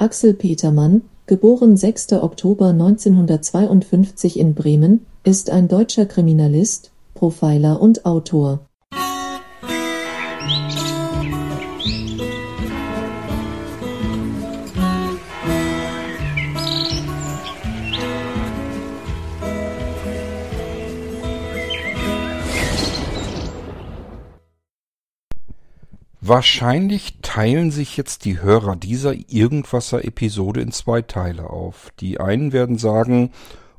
Axel Petermann, geboren 6. Oktober 1952 in Bremen, ist ein deutscher Kriminalist, Profiler und Autor. Wahrscheinlich teilen sich jetzt die Hörer dieser Irgendwasser-Episode in zwei Teile auf. Die einen werden sagen,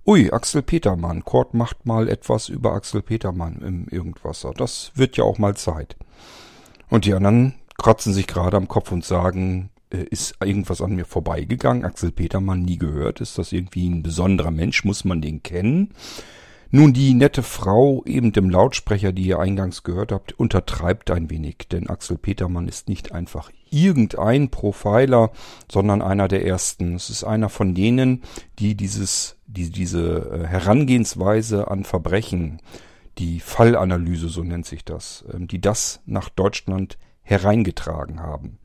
ui, Axel Petermann, Kurt macht mal etwas über Axel Petermann im Irgendwasser. Das wird ja auch mal Zeit. Und die anderen kratzen sich gerade am Kopf und sagen, äh, ist irgendwas an mir vorbeigegangen? Axel Petermann nie gehört? Ist das irgendwie ein besonderer Mensch? Muss man den kennen? Nun, die nette Frau eben dem Lautsprecher, die ihr eingangs gehört habt, untertreibt ein wenig, denn Axel Petermann ist nicht einfach irgendein Profiler, sondern einer der ersten. Es ist einer von denen, die dieses, die, diese äh, Herangehensweise an Verbrechen, die Fallanalyse, so nennt sich das, ähm, die das nach Deutschland hereingetragen haben.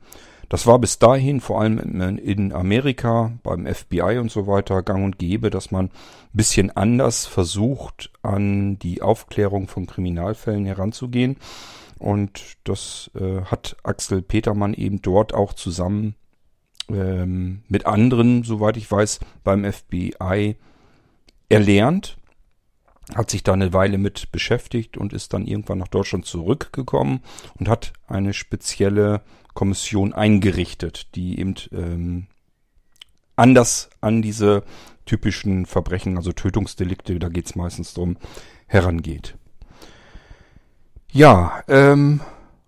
Das war bis dahin vor allem in Amerika beim FBI und so weiter gang und gäbe, dass man ein bisschen anders versucht, an die Aufklärung von Kriminalfällen heranzugehen. Und das äh, hat Axel Petermann eben dort auch zusammen ähm, mit anderen, soweit ich weiß, beim FBI erlernt hat sich da eine Weile mit beschäftigt und ist dann irgendwann nach Deutschland zurückgekommen und hat eine spezielle Kommission eingerichtet, die eben ähm, anders an diese typischen Verbrechen, also Tötungsdelikte, da geht es meistens drum, herangeht. Ja, ähm,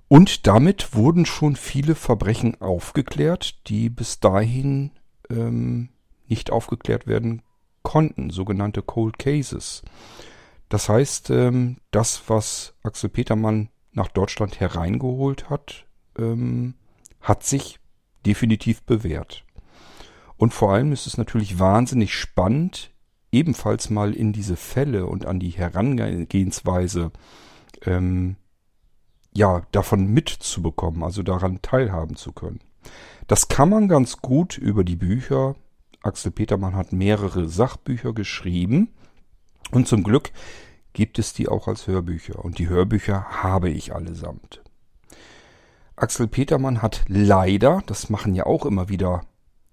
und damit wurden schon viele Verbrechen aufgeklärt, die bis dahin ähm, nicht aufgeklärt werden konnten, sogenannte Cold Cases. Das heißt, ähm, das, was Axel Petermann nach Deutschland hereingeholt hat, ähm, hat sich definitiv bewährt. Und vor allem ist es natürlich wahnsinnig spannend, ebenfalls mal in diese Fälle und an die Herangehensweise ähm, ja davon mitzubekommen, also daran teilhaben zu können. Das kann man ganz gut über die Bücher. Axel Petermann hat mehrere Sachbücher geschrieben und zum Glück gibt es die auch als Hörbücher und die Hörbücher habe ich allesamt. Axel Petermann hat leider, das machen ja auch immer wieder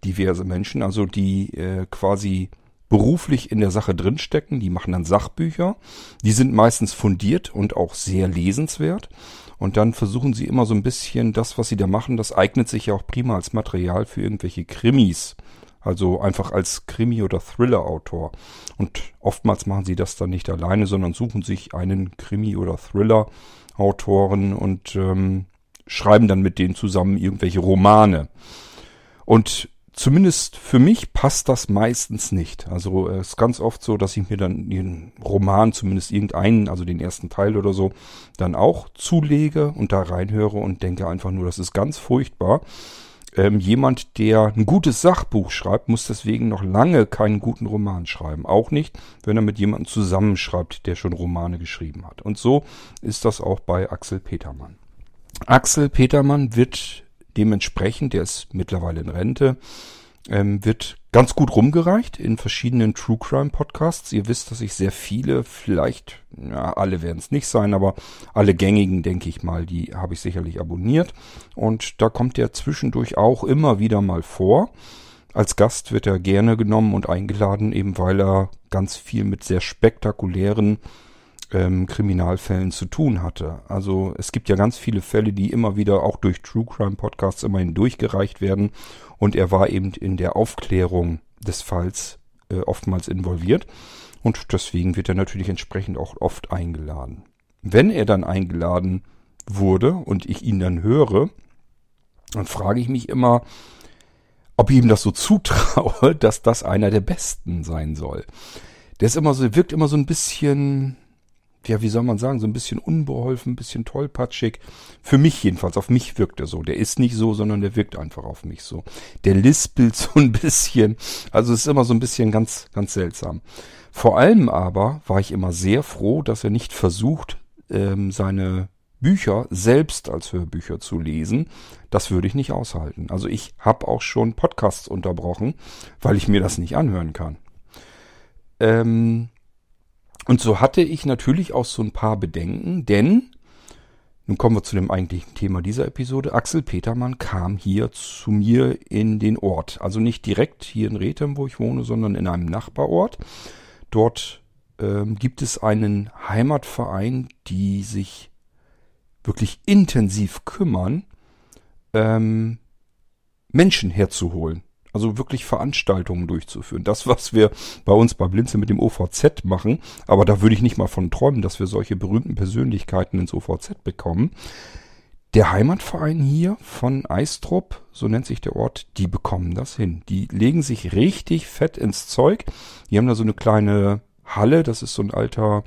diverse Menschen, also die äh, quasi beruflich in der Sache drinstecken, die machen dann Sachbücher, die sind meistens fundiert und auch sehr lesenswert und dann versuchen sie immer so ein bisschen das, was sie da machen, das eignet sich ja auch prima als Material für irgendwelche Krimis. Also einfach als Krimi- oder Thriller-Autor. Und oftmals machen sie das dann nicht alleine, sondern suchen sich einen Krimi- oder Thriller-Autoren und ähm, schreiben dann mit denen zusammen irgendwelche Romane. Und zumindest für mich passt das meistens nicht. Also es ist ganz oft so, dass ich mir dann den Roman, zumindest irgendeinen, also den ersten Teil oder so, dann auch zulege und da reinhöre und denke einfach nur, das ist ganz furchtbar. Ähm, jemand, der ein gutes Sachbuch schreibt, muss deswegen noch lange keinen guten Roman schreiben. Auch nicht, wenn er mit jemandem zusammenschreibt, der schon Romane geschrieben hat. Und so ist das auch bei Axel Petermann. Axel Petermann wird dementsprechend, der ist mittlerweile in Rente, ähm, wird ganz gut rumgereicht in verschiedenen True Crime Podcasts. Ihr wisst, dass ich sehr viele, vielleicht, ja, alle werden es nicht sein, aber alle gängigen, denke ich mal, die habe ich sicherlich abonniert. Und da kommt er zwischendurch auch immer wieder mal vor. Als Gast wird er gerne genommen und eingeladen, eben weil er ganz viel mit sehr spektakulären ähm, Kriminalfällen zu tun hatte. Also es gibt ja ganz viele Fälle, die immer wieder auch durch True Crime Podcasts immerhin durchgereicht werden und er war eben in der Aufklärung des Falls äh, oftmals involviert und deswegen wird er natürlich entsprechend auch oft eingeladen. Wenn er dann eingeladen wurde und ich ihn dann höre, dann frage ich mich immer, ob ich ihm das so zutraue, dass das einer der besten sein soll. Der ist immer so, wirkt immer so ein bisschen, ja, wie soll man sagen, so ein bisschen unbeholfen, ein bisschen tollpatschig. Für mich jedenfalls, auf mich wirkt er so. Der ist nicht so, sondern der wirkt einfach auf mich so. Der lispelt so ein bisschen. Also es ist immer so ein bisschen ganz, ganz seltsam. Vor allem aber war ich immer sehr froh, dass er nicht versucht, ähm, seine Bücher selbst als Hörbücher zu lesen, das würde ich nicht aushalten. Also ich habe auch schon Podcasts unterbrochen, weil ich mir das nicht anhören kann. Ähm, und so hatte ich natürlich auch so ein paar Bedenken, denn nun kommen wir zu dem eigentlichen Thema dieser Episode. Axel Petermann kam hier zu mir in den Ort. Also nicht direkt hier in Rethem, wo ich wohne, sondern in einem Nachbarort. Dort ähm, gibt es einen Heimatverein, die sich wirklich intensiv kümmern, ähm, Menschen herzuholen. Also wirklich Veranstaltungen durchzuführen. Das, was wir bei uns bei Blinze mit dem OVZ machen, aber da würde ich nicht mal von träumen, dass wir solche berühmten Persönlichkeiten ins OVZ bekommen. Der Heimatverein hier von Eistrup, so nennt sich der Ort, die bekommen das hin. Die legen sich richtig fett ins Zeug. Die haben da so eine kleine Halle, das ist so ein alter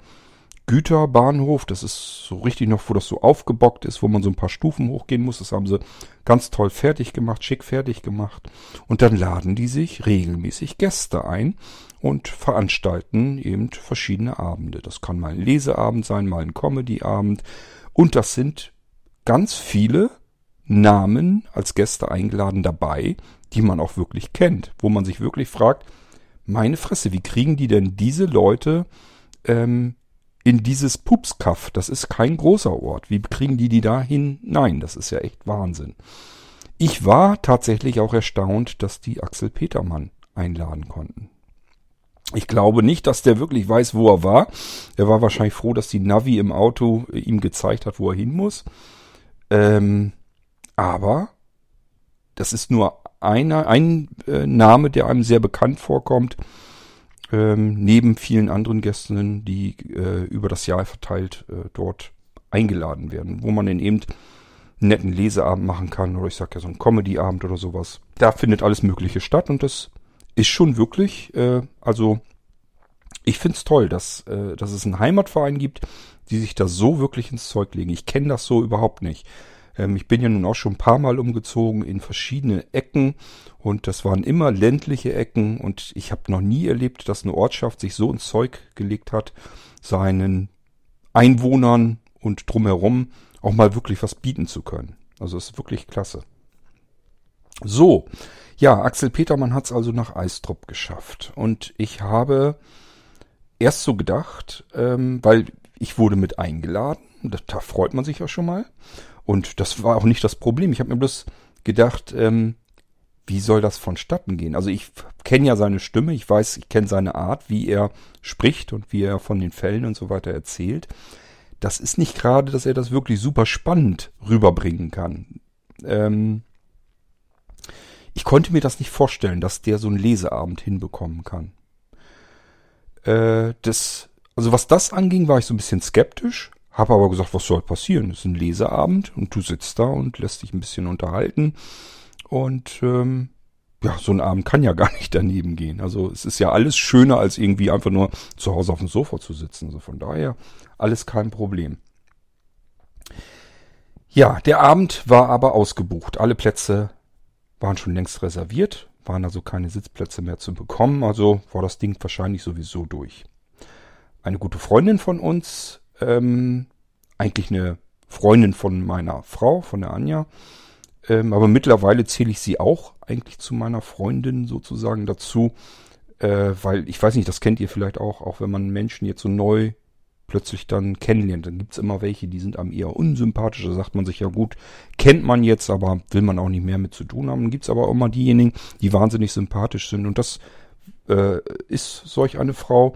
Güterbahnhof. Das ist so richtig noch, wo das so aufgebockt ist, wo man so ein paar Stufen hochgehen muss. Das haben sie ganz toll fertig gemacht, schick fertig gemacht. Und dann laden die sich regelmäßig Gäste ein und veranstalten eben verschiedene Abende. Das kann mal ein Leseabend sein, mal ein Comedyabend. Und das sind ganz viele Namen als Gäste eingeladen dabei, die man auch wirklich kennt, wo man sich wirklich fragt, meine Fresse, wie kriegen die denn diese Leute ähm, in dieses Pupskaff. Das ist kein großer Ort. Wie kriegen die die da hinein? Das ist ja echt Wahnsinn. Ich war tatsächlich auch erstaunt, dass die Axel Petermann einladen konnten. Ich glaube nicht, dass der wirklich weiß, wo er war. Er war wahrscheinlich froh, dass die Navi im Auto ihm gezeigt hat, wo er hin muss. Ähm, aber das ist nur einer, ein äh, Name, der einem sehr bekannt vorkommt ähm, neben vielen anderen Gästen, die äh, über das Jahr verteilt äh, dort eingeladen werden, wo man dann eben einen netten Leseabend machen kann oder ich sag ja so einen Comedy-Abend oder sowas. Da findet alles Mögliche statt und das ist schon wirklich, äh, also ich find's toll, dass, äh, dass es einen Heimatverein gibt, die sich da so wirklich ins Zeug legen. Ich kenne das so überhaupt nicht. Ähm, ich bin ja nun auch schon ein paar Mal umgezogen in verschiedene Ecken und das waren immer ländliche Ecken und ich habe noch nie erlebt, dass eine Ortschaft sich so ins Zeug gelegt hat, seinen Einwohnern und drumherum auch mal wirklich was bieten zu können. Also es ist wirklich klasse. So, ja, Axel Petermann hat es also nach Eistrup geschafft. Und ich habe erst so gedacht, ähm, weil ich wurde mit eingeladen, da freut man sich ja schon mal. Und das war auch nicht das Problem. Ich habe mir bloß gedacht, ähm, wie soll das vonstatten gehen? Also ich kenne ja seine Stimme, ich weiß, ich kenne seine Art, wie er spricht und wie er von den Fällen und so weiter erzählt. Das ist nicht gerade, dass er das wirklich super spannend rüberbringen kann. Ähm, ich konnte mir das nicht vorstellen, dass der so einen Leseabend hinbekommen kann. Äh, das, also was das anging, war ich so ein bisschen skeptisch. Habe aber gesagt, was soll passieren? Das ist ein Leseabend und du sitzt da und lässt dich ein bisschen unterhalten. Und ähm, ja, so ein Abend kann ja gar nicht daneben gehen. Also es ist ja alles schöner, als irgendwie einfach nur zu Hause auf dem Sofa zu sitzen. Also von daher alles kein Problem. Ja, der Abend war aber ausgebucht. Alle Plätze waren schon längst reserviert, waren also keine Sitzplätze mehr zu bekommen. Also war das Ding wahrscheinlich sowieso durch. Eine gute Freundin von uns ähm, eigentlich eine Freundin von meiner Frau, von der Anja. Ähm, aber mittlerweile zähle ich sie auch eigentlich zu meiner Freundin sozusagen dazu. Äh, weil ich weiß nicht, das kennt ihr vielleicht auch, auch wenn man Menschen jetzt so neu plötzlich dann kennenlernt. Dann gibt's immer welche, die sind einem eher unsympathisch. Da sagt man sich ja gut, kennt man jetzt, aber will man auch nicht mehr mit zu tun haben. Dann gibt's aber auch immer diejenigen, die wahnsinnig sympathisch sind. Und das äh, ist solch eine Frau.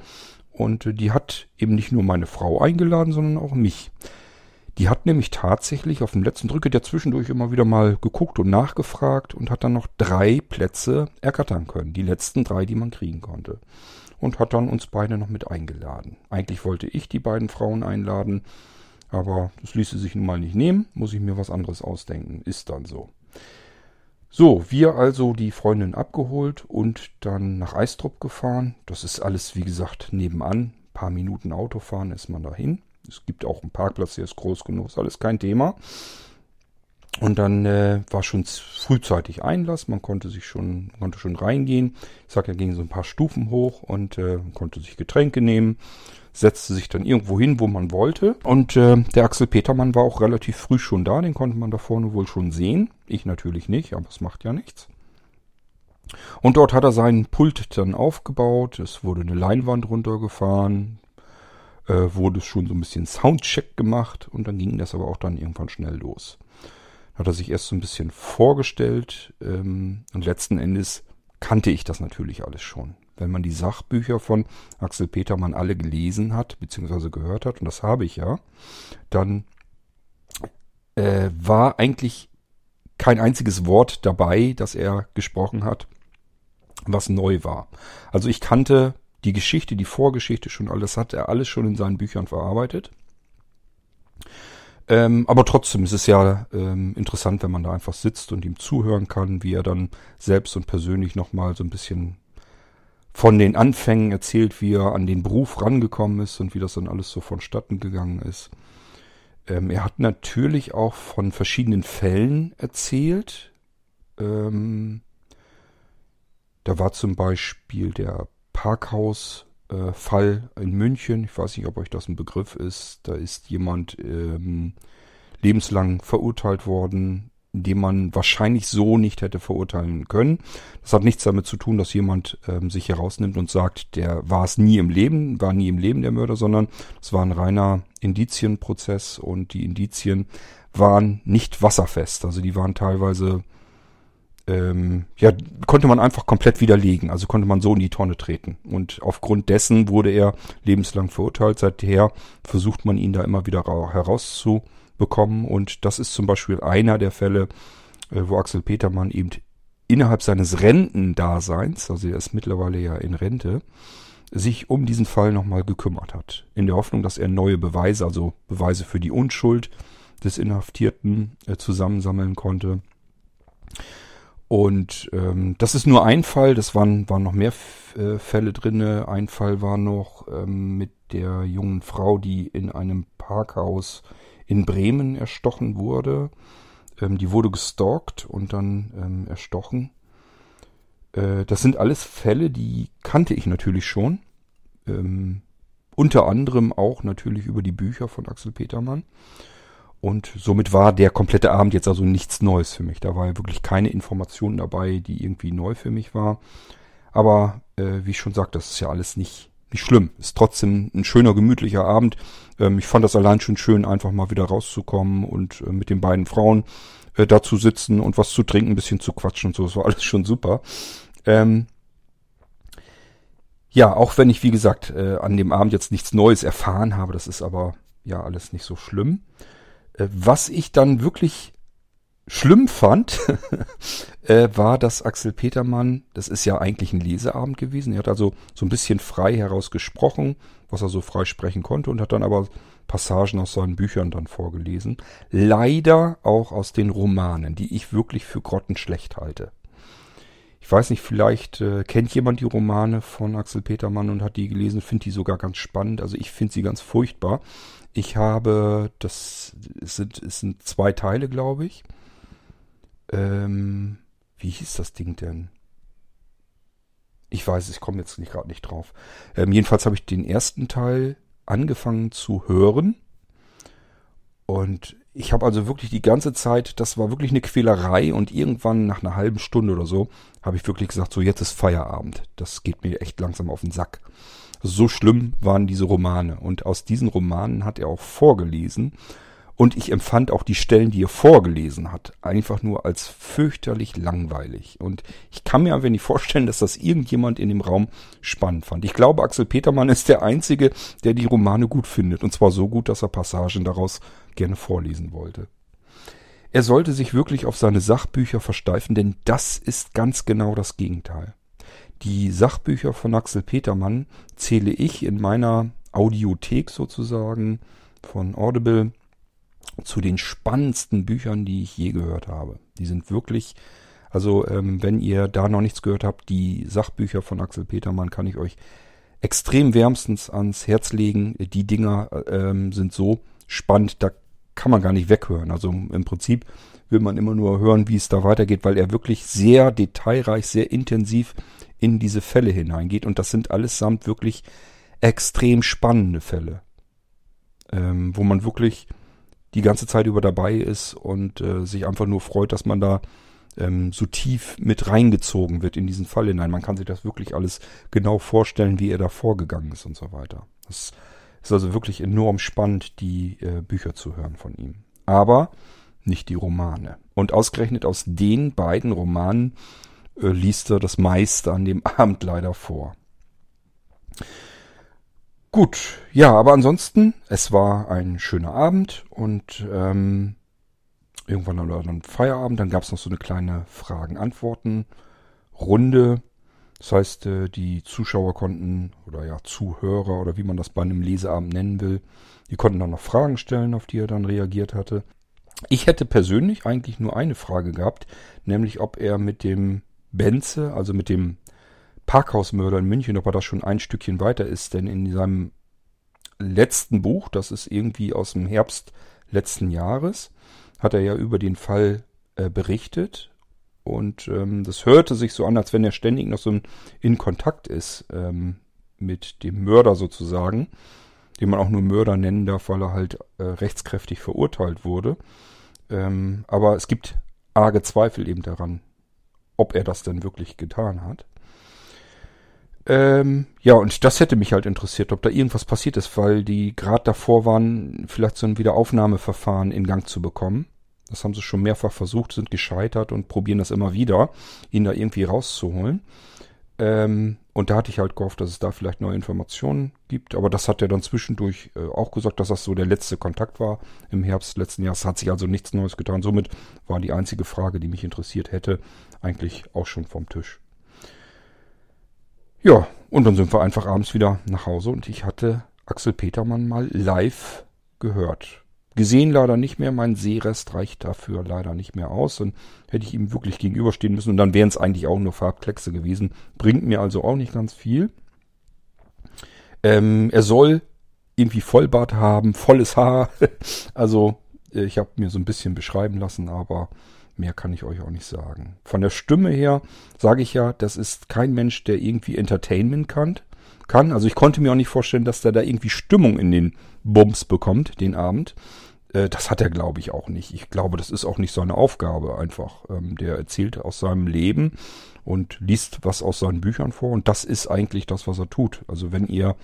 Und die hat eben nicht nur meine Frau eingeladen, sondern auch mich. Die hat nämlich tatsächlich auf dem letzten Drücke der zwischendurch immer wieder mal geguckt und nachgefragt und hat dann noch drei Plätze ergattern können. Die letzten drei, die man kriegen konnte. Und hat dann uns beide noch mit eingeladen. Eigentlich wollte ich die beiden Frauen einladen, aber das ließe sich nun mal nicht nehmen. Muss ich mir was anderes ausdenken. Ist dann so. So, wir also die Freundin abgeholt und dann nach Eistrup gefahren. Das ist alles, wie gesagt, nebenan. Ein paar Minuten Autofahren ist man dahin. Es gibt auch einen Parkplatz, der ist groß genug, ist alles kein Thema. Und dann äh, war schon frühzeitig Einlass, man konnte sich schon, konnte schon reingehen. Ich sag, er ging so ein paar Stufen hoch und äh, konnte sich Getränke nehmen, setzte sich dann irgendwo hin, wo man wollte. Und äh, der Axel Petermann war auch relativ früh schon da, den konnte man da vorne wohl schon sehen. Ich natürlich nicht, aber es macht ja nichts. Und dort hat er seinen Pult dann aufgebaut, es wurde eine Leinwand runtergefahren, äh, wurde schon so ein bisschen Soundcheck gemacht und dann ging das aber auch dann irgendwann schnell los hat er sich erst so ein bisschen vorgestellt ähm, und letzten Endes kannte ich das natürlich alles schon. Wenn man die Sachbücher von Axel Petermann alle gelesen hat, beziehungsweise gehört hat, und das habe ich ja, dann äh, war eigentlich kein einziges Wort dabei, das er gesprochen hat, was neu war. Also ich kannte die Geschichte, die Vorgeschichte schon alles, hat er alles schon in seinen Büchern verarbeitet. Ähm, aber trotzdem ist es ja ähm, interessant, wenn man da einfach sitzt und ihm zuhören kann, wie er dann selbst und persönlich nochmal so ein bisschen von den Anfängen erzählt, wie er an den Beruf rangekommen ist und wie das dann alles so vonstatten gegangen ist. Ähm, er hat natürlich auch von verschiedenen Fällen erzählt. Ähm, da war zum Beispiel der Parkhaus äh, Fall in München. Ich weiß nicht, ob euch das ein Begriff ist. Da ist jemand ähm, lebenslang verurteilt worden, den man wahrscheinlich so nicht hätte verurteilen können. Das hat nichts damit zu tun, dass jemand ähm, sich herausnimmt und sagt, der war es nie im Leben, war nie im Leben der Mörder, sondern es war ein reiner Indizienprozess und die Indizien waren nicht wasserfest. Also die waren teilweise ähm, ja, konnte man einfach komplett widerlegen. Also konnte man so in die Tonne treten. Und aufgrund dessen wurde er lebenslang verurteilt. Seither versucht man ihn da immer wieder herauszubekommen. Und das ist zum Beispiel einer der Fälle, äh, wo Axel Petermann eben innerhalb seines Rentendaseins, also er ist mittlerweile ja in Rente, sich um diesen Fall nochmal gekümmert hat. In der Hoffnung, dass er neue Beweise, also Beweise für die Unschuld des Inhaftierten äh, zusammensammeln konnte. Und ähm, das ist nur ein Fall, das waren, waren noch mehr äh, Fälle drinne. Ein Fall war noch ähm, mit der jungen Frau, die in einem Parkhaus in Bremen erstochen wurde. Ähm, die wurde gestalkt und dann ähm, erstochen. Äh, das sind alles Fälle, die kannte ich natürlich schon. Ähm, unter anderem auch natürlich über die Bücher von Axel Petermann. Und somit war der komplette Abend jetzt also nichts Neues für mich. Da war ja wirklich keine Information dabei, die irgendwie neu für mich war. Aber äh, wie ich schon sagte, das ist ja alles nicht, nicht schlimm. Ist trotzdem ein schöner, gemütlicher Abend. Ähm, ich fand das allein schon schön, einfach mal wieder rauszukommen und äh, mit den beiden Frauen äh, da zu sitzen und was zu trinken, ein bisschen zu quatschen und so. Das war alles schon super. Ähm, ja, auch wenn ich, wie gesagt, äh, an dem Abend jetzt nichts Neues erfahren habe, das ist aber ja alles nicht so schlimm. Äh, was ich dann wirklich schlimm fand, äh, war, dass Axel Petermann, das ist ja eigentlich ein Leseabend gewesen, er hat also so ein bisschen frei heraus gesprochen, was er so frei sprechen konnte und hat dann aber Passagen aus seinen Büchern dann vorgelesen. Leider auch aus den Romanen, die ich wirklich für grottenschlecht halte. Ich weiß nicht, vielleicht äh, kennt jemand die Romane von Axel Petermann und hat die gelesen, findet die sogar ganz spannend. Also ich finde sie ganz furchtbar. Ich habe, das sind, es sind zwei Teile, glaube ich. Ähm, wie hieß das Ding denn? Ich weiß, ich komme jetzt gerade nicht drauf. Ähm, jedenfalls habe ich den ersten Teil angefangen zu hören. Und ich habe also wirklich die ganze Zeit, das war wirklich eine Quälerei und irgendwann nach einer halben Stunde oder so habe ich wirklich gesagt, so jetzt ist Feierabend. Das geht mir echt langsam auf den Sack. So schlimm waren diese Romane. Und aus diesen Romanen hat er auch vorgelesen. Und ich empfand auch die Stellen, die er vorgelesen hat, einfach nur als fürchterlich langweilig. Und ich kann mir einfach nicht vorstellen, dass das irgendjemand in dem Raum spannend fand. Ich glaube, Axel Petermann ist der Einzige, der die Romane gut findet. Und zwar so gut, dass er Passagen daraus gerne vorlesen wollte. Er sollte sich wirklich auf seine Sachbücher versteifen, denn das ist ganz genau das Gegenteil. Die Sachbücher von Axel Petermann zähle ich in meiner Audiothek sozusagen von Audible zu den spannendsten Büchern, die ich je gehört habe. Die sind wirklich, also ähm, wenn ihr da noch nichts gehört habt, die Sachbücher von Axel Petermann kann ich euch extrem wärmstens ans Herz legen. Die Dinger ähm, sind so spannend, da kann man gar nicht weghören. Also im Prinzip will man immer nur hören, wie es da weitergeht, weil er wirklich sehr detailreich, sehr intensiv in diese Fälle hineingeht. Und das sind allesamt wirklich extrem spannende Fälle, ähm, wo man wirklich die ganze Zeit über dabei ist und äh, sich einfach nur freut, dass man da ähm, so tief mit reingezogen wird in diesen Fall hinein. Man kann sich das wirklich alles genau vorstellen, wie er da vorgegangen ist und so weiter. Das ist also wirklich enorm spannend, die äh, Bücher zu hören von ihm. Aber nicht die Romane. Und ausgerechnet aus den beiden Romanen äh, liest er das meiste an dem Abend leider vor. Gut, ja, aber ansonsten, es war ein schöner Abend und ähm, irgendwann wir dann Feierabend, dann gab es noch so eine kleine Fragen-Antworten-Runde. Das heißt, äh, die Zuschauer konnten, oder ja, Zuhörer oder wie man das bei einem Leseabend nennen will, die konnten dann noch Fragen stellen, auf die er dann reagiert hatte. Ich hätte persönlich eigentlich nur eine Frage gehabt, nämlich ob er mit dem Benze, also mit dem Parkhausmörder in München, ob er da schon ein Stückchen weiter ist, denn in seinem letzten Buch, das ist irgendwie aus dem Herbst letzten Jahres, hat er ja über den Fall äh, berichtet und ähm, das hörte sich so an, als wenn er ständig noch so in Kontakt ist ähm, mit dem Mörder sozusagen, den man auch nur Mörder nennen darf, weil er halt äh, rechtskräftig verurteilt wurde. Ähm, aber es gibt arge Zweifel eben daran, ob er das denn wirklich getan hat. Ähm, ja, und das hätte mich halt interessiert, ob da irgendwas passiert ist, weil die gerade davor waren, vielleicht so ein Wiederaufnahmeverfahren in Gang zu bekommen. Das haben sie schon mehrfach versucht, sind gescheitert und probieren das immer wieder, ihn da irgendwie rauszuholen. Ähm, und da hatte ich halt gehofft, dass es da vielleicht neue Informationen gibt. Aber das hat er dann zwischendurch äh, auch gesagt, dass das so der letzte Kontakt war im Herbst letzten Jahres. Hat sich also nichts Neues getan. Somit war die einzige Frage, die mich interessiert hätte, eigentlich auch schon vom Tisch. Ja, und dann sind wir einfach abends wieder nach Hause und ich hatte Axel Petermann mal live gehört. Gesehen leider nicht mehr, mein Sehrest reicht dafür leider nicht mehr aus. Dann hätte ich ihm wirklich gegenüberstehen müssen und dann wären es eigentlich auch nur Farbkleckse gewesen. Bringt mir also auch nicht ganz viel. Ähm, er soll irgendwie Vollbart haben, volles Haar. also äh, ich habe mir so ein bisschen beschreiben lassen, aber Mehr kann ich euch auch nicht sagen. Von der Stimme her sage ich ja, das ist kein Mensch, der irgendwie Entertainment kann. kann. Also ich konnte mir auch nicht vorstellen, dass der da irgendwie Stimmung in den Bums bekommt, den Abend. Äh, das hat er, glaube ich, auch nicht. Ich glaube, das ist auch nicht seine Aufgabe einfach. Ähm, der erzählt aus seinem Leben und liest was aus seinen Büchern vor. Und das ist eigentlich das, was er tut. Also wenn ihr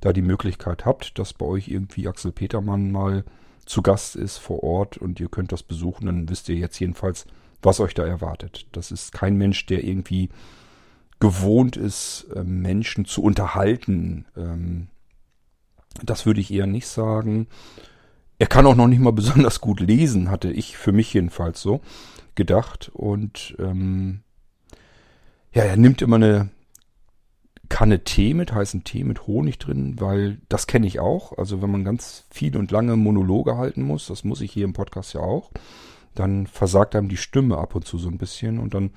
da die Möglichkeit habt, dass bei euch irgendwie Axel Petermann mal zu Gast ist vor Ort und ihr könnt das besuchen, dann wisst ihr jetzt jedenfalls, was euch da erwartet. Das ist kein Mensch, der irgendwie gewohnt ist, ähm, Menschen zu unterhalten. Ähm, das würde ich eher nicht sagen. Er kann auch noch nicht mal besonders gut lesen, hatte ich für mich jedenfalls so gedacht. Und ähm, ja, er nimmt immer eine Kanne Tee mit, heißen Tee mit Honig drin, weil das kenne ich auch. Also wenn man ganz viel und lange Monologe halten muss, das muss ich hier im Podcast ja auch, dann versagt einem die Stimme ab und zu so ein bisschen und dann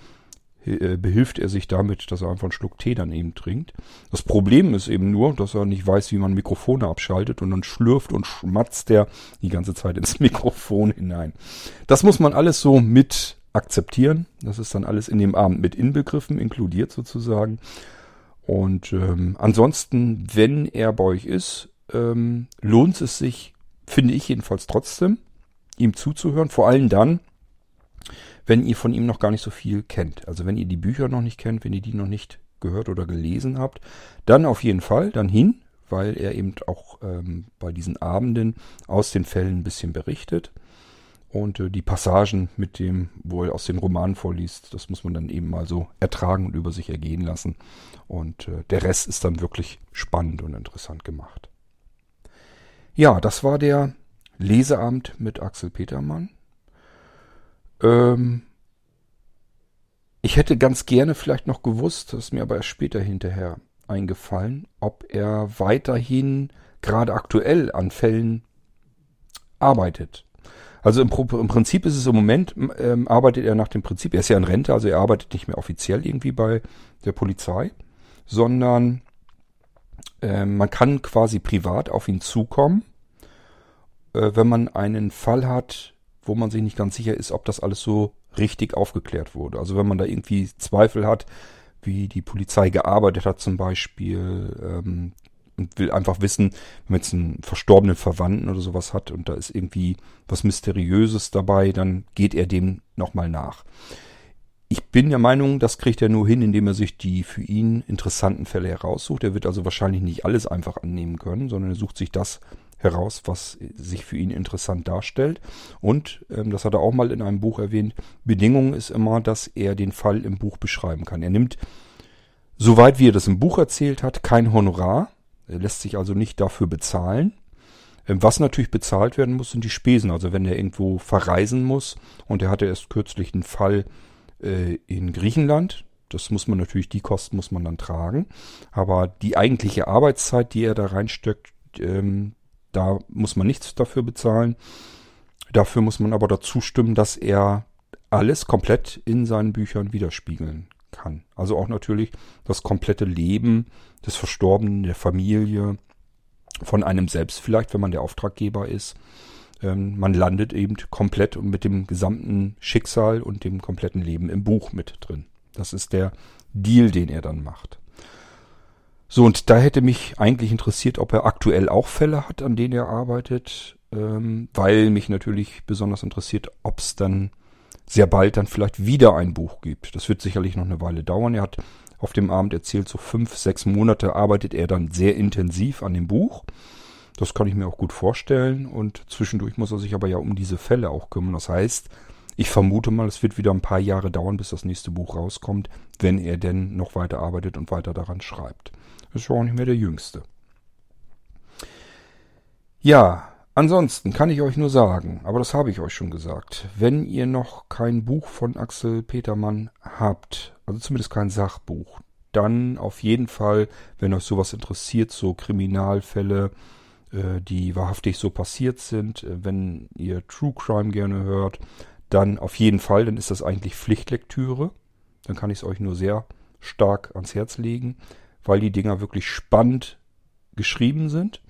behilft er sich damit, dass er einfach einen Schluck Tee dann eben trinkt. Das Problem ist eben nur, dass er nicht weiß, wie man Mikrofone abschaltet und dann schlürft und schmatzt er die ganze Zeit ins Mikrofon hinein. Das muss man alles so mit akzeptieren. Das ist dann alles in dem Abend mit inbegriffen, inkludiert sozusagen. Und ähm, ansonsten, wenn er bei euch ist, ähm, lohnt es sich, finde ich jedenfalls trotzdem, ihm zuzuhören. Vor allem dann, wenn ihr von ihm noch gar nicht so viel kennt. Also wenn ihr die Bücher noch nicht kennt, wenn ihr die noch nicht gehört oder gelesen habt, dann auf jeden Fall dann hin, weil er eben auch ähm, bei diesen Abenden aus den Fällen ein bisschen berichtet. Und äh, die Passagen mit dem, wo er aus den Romanen vorliest, das muss man dann eben mal so ertragen und über sich ergehen lassen. Und äh, der Rest ist dann wirklich spannend und interessant gemacht. Ja, das war der Leseabend mit Axel Petermann. Ähm, ich hätte ganz gerne vielleicht noch gewusst, das ist mir aber erst später hinterher eingefallen, ob er weiterhin gerade aktuell an Fällen arbeitet. Also im, im, Prinzip ist es im Moment, ähm, arbeitet er nach dem Prinzip, er ist ja in Rente, also er arbeitet nicht mehr offiziell irgendwie bei der Polizei, sondern äh, man kann quasi privat auf ihn zukommen, äh, wenn man einen Fall hat, wo man sich nicht ganz sicher ist, ob das alles so richtig aufgeklärt wurde. Also wenn man da irgendwie Zweifel hat, wie die Polizei gearbeitet hat zum Beispiel, ähm, und will einfach wissen, wenn man jetzt einen verstorbenen Verwandten oder sowas hat und da ist irgendwie was Mysteriöses dabei, dann geht er dem nochmal nach. Ich bin der Meinung, das kriegt er nur hin, indem er sich die für ihn interessanten Fälle heraussucht. Er wird also wahrscheinlich nicht alles einfach annehmen können, sondern er sucht sich das heraus, was sich für ihn interessant darstellt. Und, ähm, das hat er auch mal in einem Buch erwähnt, Bedingung ist immer, dass er den Fall im Buch beschreiben kann. Er nimmt, soweit wie er das im Buch erzählt hat, kein Honorar. Er lässt sich also nicht dafür bezahlen. Ähm, was natürlich bezahlt werden muss, sind die Spesen. Also wenn er irgendwo verreisen muss und er hatte erst kürzlich einen Fall äh, in Griechenland. Das muss man natürlich, die Kosten muss man dann tragen. Aber die eigentliche Arbeitszeit, die er da reinsteckt, ähm, da muss man nichts dafür bezahlen. Dafür muss man aber dazu stimmen, dass er alles komplett in seinen Büchern widerspiegeln kann. Also auch natürlich das komplette Leben des Verstorbenen, der Familie, von einem selbst vielleicht, wenn man der Auftraggeber ist. Ähm, man landet eben komplett und mit dem gesamten Schicksal und dem kompletten Leben im Buch mit drin. Das ist der Deal, den er dann macht. So, und da hätte mich eigentlich interessiert, ob er aktuell auch Fälle hat, an denen er arbeitet, ähm, weil mich natürlich besonders interessiert, ob es dann sehr bald dann vielleicht wieder ein Buch gibt. Das wird sicherlich noch eine Weile dauern. Er hat auf dem Abend erzählt, so fünf, sechs Monate arbeitet er dann sehr intensiv an dem Buch. Das kann ich mir auch gut vorstellen. Und zwischendurch muss er sich aber ja um diese Fälle auch kümmern. Das heißt, ich vermute mal, es wird wieder ein paar Jahre dauern, bis das nächste Buch rauskommt, wenn er denn noch weiter arbeitet und weiter daran schreibt. Ist ja auch nicht mehr der Jüngste. Ja, ansonsten kann ich euch nur sagen, aber das habe ich euch schon gesagt, wenn ihr noch kein Buch von Axel Petermann habt, also zumindest kein Sachbuch, dann auf jeden Fall, wenn euch sowas interessiert, so Kriminalfälle, äh, die wahrhaftig so passiert sind, äh, wenn ihr True Crime gerne hört, dann auf jeden Fall, dann ist das eigentlich Pflichtlektüre. Dann kann ich es euch nur sehr stark ans Herz legen, weil die Dinger wirklich spannend geschrieben sind.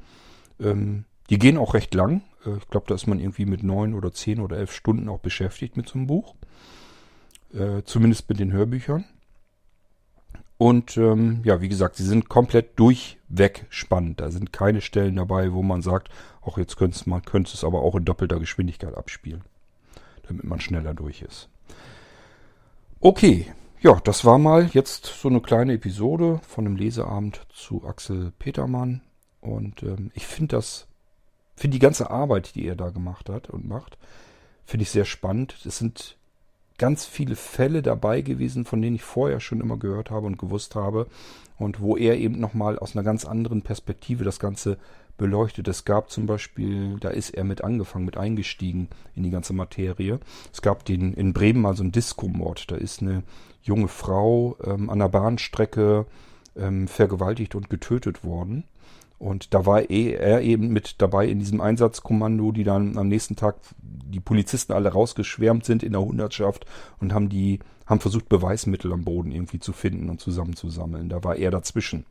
Ähm, die gehen auch recht lang. Äh, ich glaube, da ist man irgendwie mit neun oder zehn oder elf Stunden auch beschäftigt mit so einem Buch. Äh, zumindest mit den Hörbüchern. Und ähm, ja, wie gesagt, sie sind komplett durchweg spannend. Da sind keine Stellen dabei, wo man sagt, auch jetzt könnte man könnte es aber auch in doppelter Geschwindigkeit abspielen, damit man schneller durch ist. Okay, ja, das war mal jetzt so eine kleine Episode von einem Leseabend zu Axel Petermann. Und ähm, ich finde das, finde die ganze Arbeit, die er da gemacht hat und macht, finde ich sehr spannend. Es sind ganz viele Fälle dabei gewesen, von denen ich vorher schon immer gehört habe und gewusst habe und wo er eben nochmal aus einer ganz anderen Perspektive das Ganze beleuchtet. Es gab zum Beispiel, da ist er mit angefangen, mit eingestiegen in die ganze Materie. Es gab den in Bremen mal so einen Disco-Mord. Da ist eine junge Frau ähm, an der Bahnstrecke ähm, vergewaltigt und getötet worden. Und da war er eben mit dabei in diesem Einsatzkommando, die dann am nächsten Tag die Polizisten alle rausgeschwärmt sind in der Hundertschaft und haben die, haben versucht, Beweismittel am Boden irgendwie zu finden und zusammenzusammeln. Da war er dazwischen.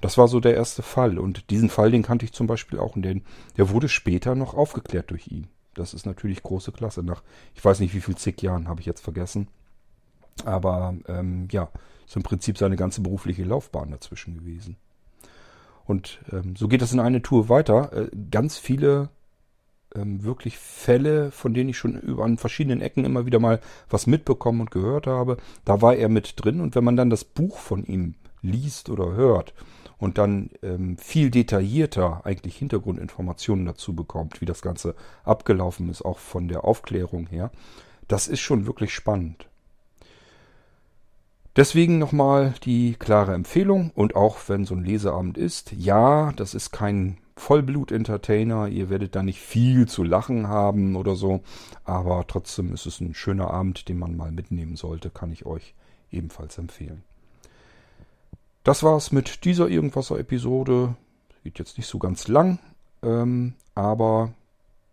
Das war so der erste Fall. Und diesen Fall, den kannte ich zum Beispiel auch. Und den, der wurde später noch aufgeklärt durch ihn. Das ist natürlich große Klasse. Nach, ich weiß nicht, wie viel zig Jahren habe ich jetzt vergessen. Aber ähm, ja, ist im Prinzip seine ganze berufliche Laufbahn dazwischen gewesen. Und ähm, so geht das in eine Tour weiter. Äh, ganz viele ähm, wirklich Fälle, von denen ich schon über an verschiedenen Ecken immer wieder mal was mitbekommen und gehört habe. Da war er mit drin. Und wenn man dann das Buch von ihm liest oder hört und dann ähm, viel detaillierter eigentlich Hintergrundinformationen dazu bekommt, wie das Ganze abgelaufen ist, auch von der Aufklärung her, das ist schon wirklich spannend. Deswegen nochmal die klare Empfehlung und auch wenn so ein Leseabend ist, ja, das ist kein Vollblut-Entertainer, ihr werdet da nicht viel zu lachen haben oder so, aber trotzdem ist es ein schöner Abend, den man mal mitnehmen sollte, kann ich euch ebenfalls empfehlen. Das war's mit dieser Irgendwasser-Episode. Geht jetzt nicht so ganz lang, ähm, aber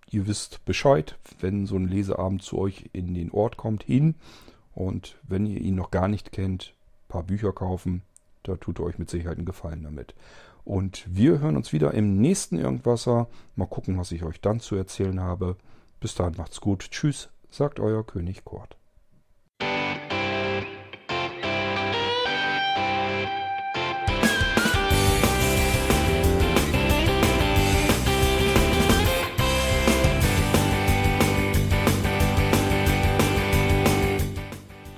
ihr wisst Bescheid, wenn so ein Leseabend zu euch in den Ort kommt, hin und wenn ihr ihn noch gar nicht kennt, ein paar Bücher kaufen. Da tut ihr euch mit Sicherheit einen Gefallen damit. Und wir hören uns wieder im nächsten Irgendwasser. Mal gucken, was ich euch dann zu erzählen habe. Bis dahin macht's gut. Tschüss, sagt euer König Kurt.